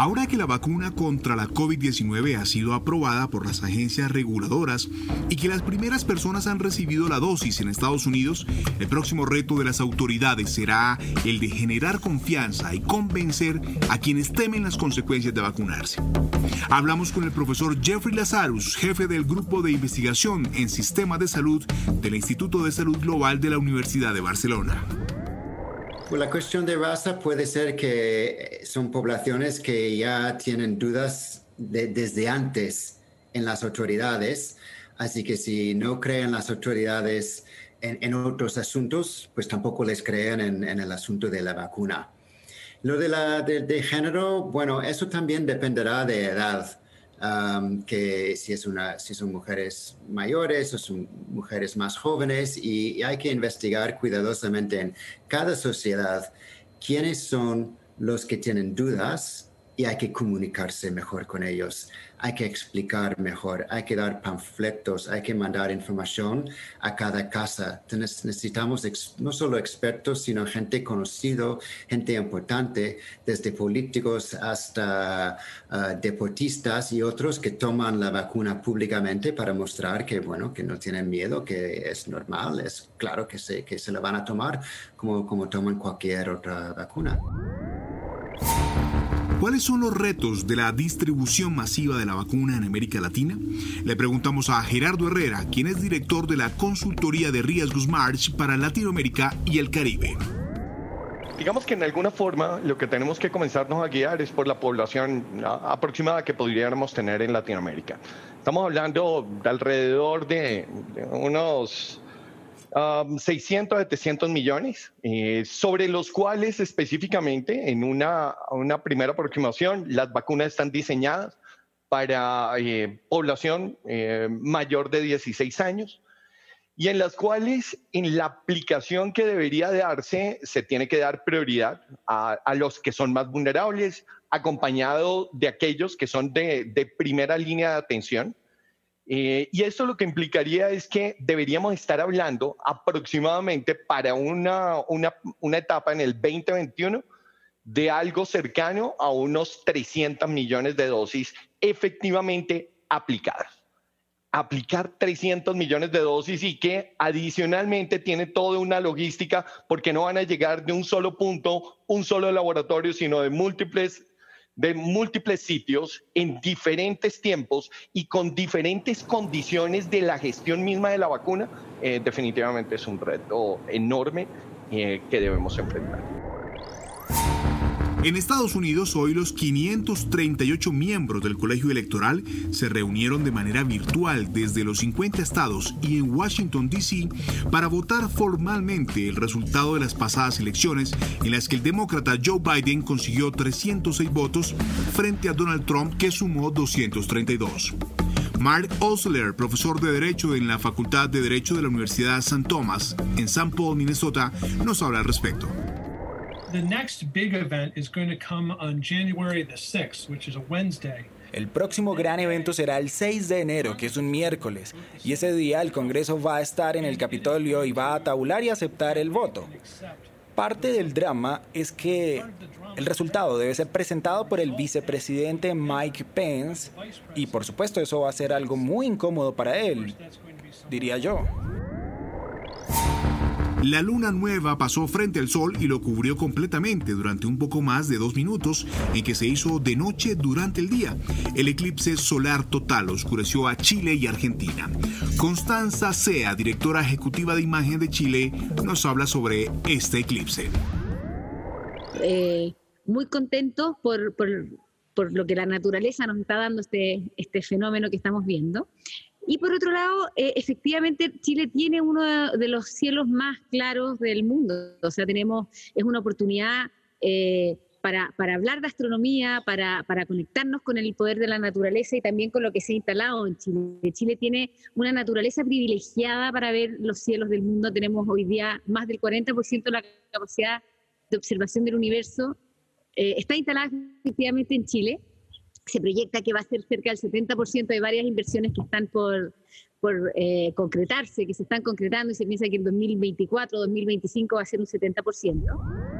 Ahora que la vacuna contra la COVID-19 ha sido aprobada por las agencias reguladoras y que las primeras personas han recibido la dosis en Estados Unidos, el próximo reto de las autoridades será el de generar confianza y convencer a quienes temen las consecuencias de vacunarse. Hablamos con el profesor Jeffrey Lazarus, jefe del grupo de investigación en sistemas de salud del Instituto de Salud Global de la Universidad de Barcelona. Pues la cuestión de raza puede ser que son poblaciones que ya tienen dudas desde antes en las autoridades, así que si no creen las autoridades en, otros asuntos, pues tampoco les creen en, el asunto de la vacuna. Lo de, la, de género, bueno, eso también dependerá de edad que si, es una, si son mujeres mayores o son mujeres más jóvenes y, hay que investigar cuidadosamente en cada sociedad quiénes son los que tienen dudas y hay que comunicarse mejor con ellos, hay que explicar mejor, hay que dar panfletos, hay que mandar información a cada casa. necesitamos no solo expertos, sino gente conocido, gente importante, desde políticos hasta ah, deportistas y otros que toman la vacuna públicamente para mostrar que, bueno, que no tienen miedo, que es normal, es claro que se, que se la van a tomar como, como toman cualquier otra vacuna. ¿Cuáles son los retos de la distribución masiva de la vacuna en América Latina? Le preguntamos a Gerardo Herrera, quien es director de la consultoría de riesgos March para Latinoamérica y el Caribe. Digamos que en alguna forma lo que tenemos que comenzarnos a guiar es por la población aproximada que podríamos tener en Latinoamérica. Estamos hablando de alrededor de unos 600 a 700 millones, eh, sobre los cuales específicamente en una, una, primera aproximación las vacunas están diseñadas para eh, población eh, mayor de 16 años y en las cuales en la aplicación que debería darse se tiene que dar prioridad a, los que son más vulnerables, acompañado de aquellos que son de primera línea de atención eh, y esto lo que implicaría es que deberíamos estar hablando aproximadamente para una, una, una etapa en el 2021 de algo cercano a unos 300 millones de dosis efectivamente aplicadas. Aplicar 300 millones de dosis y que adicionalmente tiene toda una logística porque no van a llegar de un solo punto, un solo laboratorio, sino de múltiples de múltiples sitios en diferentes tiempos y con diferentes condiciones de la gestión misma de la vacuna, eh, definitivamente es un reto enorme eh, que debemos enfrentar. En Estados Unidos, hoy los 538 miembros del colegio electoral se reunieron de manera virtual desde los 50 estados y en Washington, D.C. para votar formalmente el resultado de las pasadas elecciones en las que el demócrata Joe Biden consiguió 306 votos frente a Donald Trump que sumó 232. Mark Osler, profesor de Derecho en la Facultad de Derecho de la Universidad St. Thomas en St. Paul, Minnesota, nos habla al respecto. El próximo gran evento será el 6 de enero, que es un miércoles, y ese día el Congreso va a estar en el Capitolio y va a tabular y aceptar el voto. Parte del drama es que el resultado debe ser presentado por el vicepresidente Mike Pence y por supuesto eso va a ser algo muy incómodo para él, diría yo. La luna nueva pasó frente al sol y lo cubrió completamente durante un poco más de dos minutos en que se hizo de noche durante el día. El eclipse solar total oscureció a Chile y Argentina. Constanza Sea, directora ejecutiva de imagen de Chile, nos habla sobre este eclipse. Eh, muy contentos por, por, por, lo que la naturaleza nos está dando este, este fenómeno que estamos viendo. Y por otro lado, eh, efectivamente, Chile tiene uno de los cielos más claros del mundo. O sea, tenemos, es una oportunidad eh, para, para, hablar de astronomía, para, para, conectarnos con el poder de la naturaleza y también con lo que se ha instalado en Chile. Chile tiene una naturaleza privilegiada para ver los cielos del mundo. Tenemos hoy día más del 40% de la capacidad de observación del universo. Eh, está instalada efectivamente en Chile se proyecta que va a ser cerca del 70% de varias inversiones que están por, por eh, concretarse, que se están concretando y se piensa que en 2024 2025 va a ser un 70%.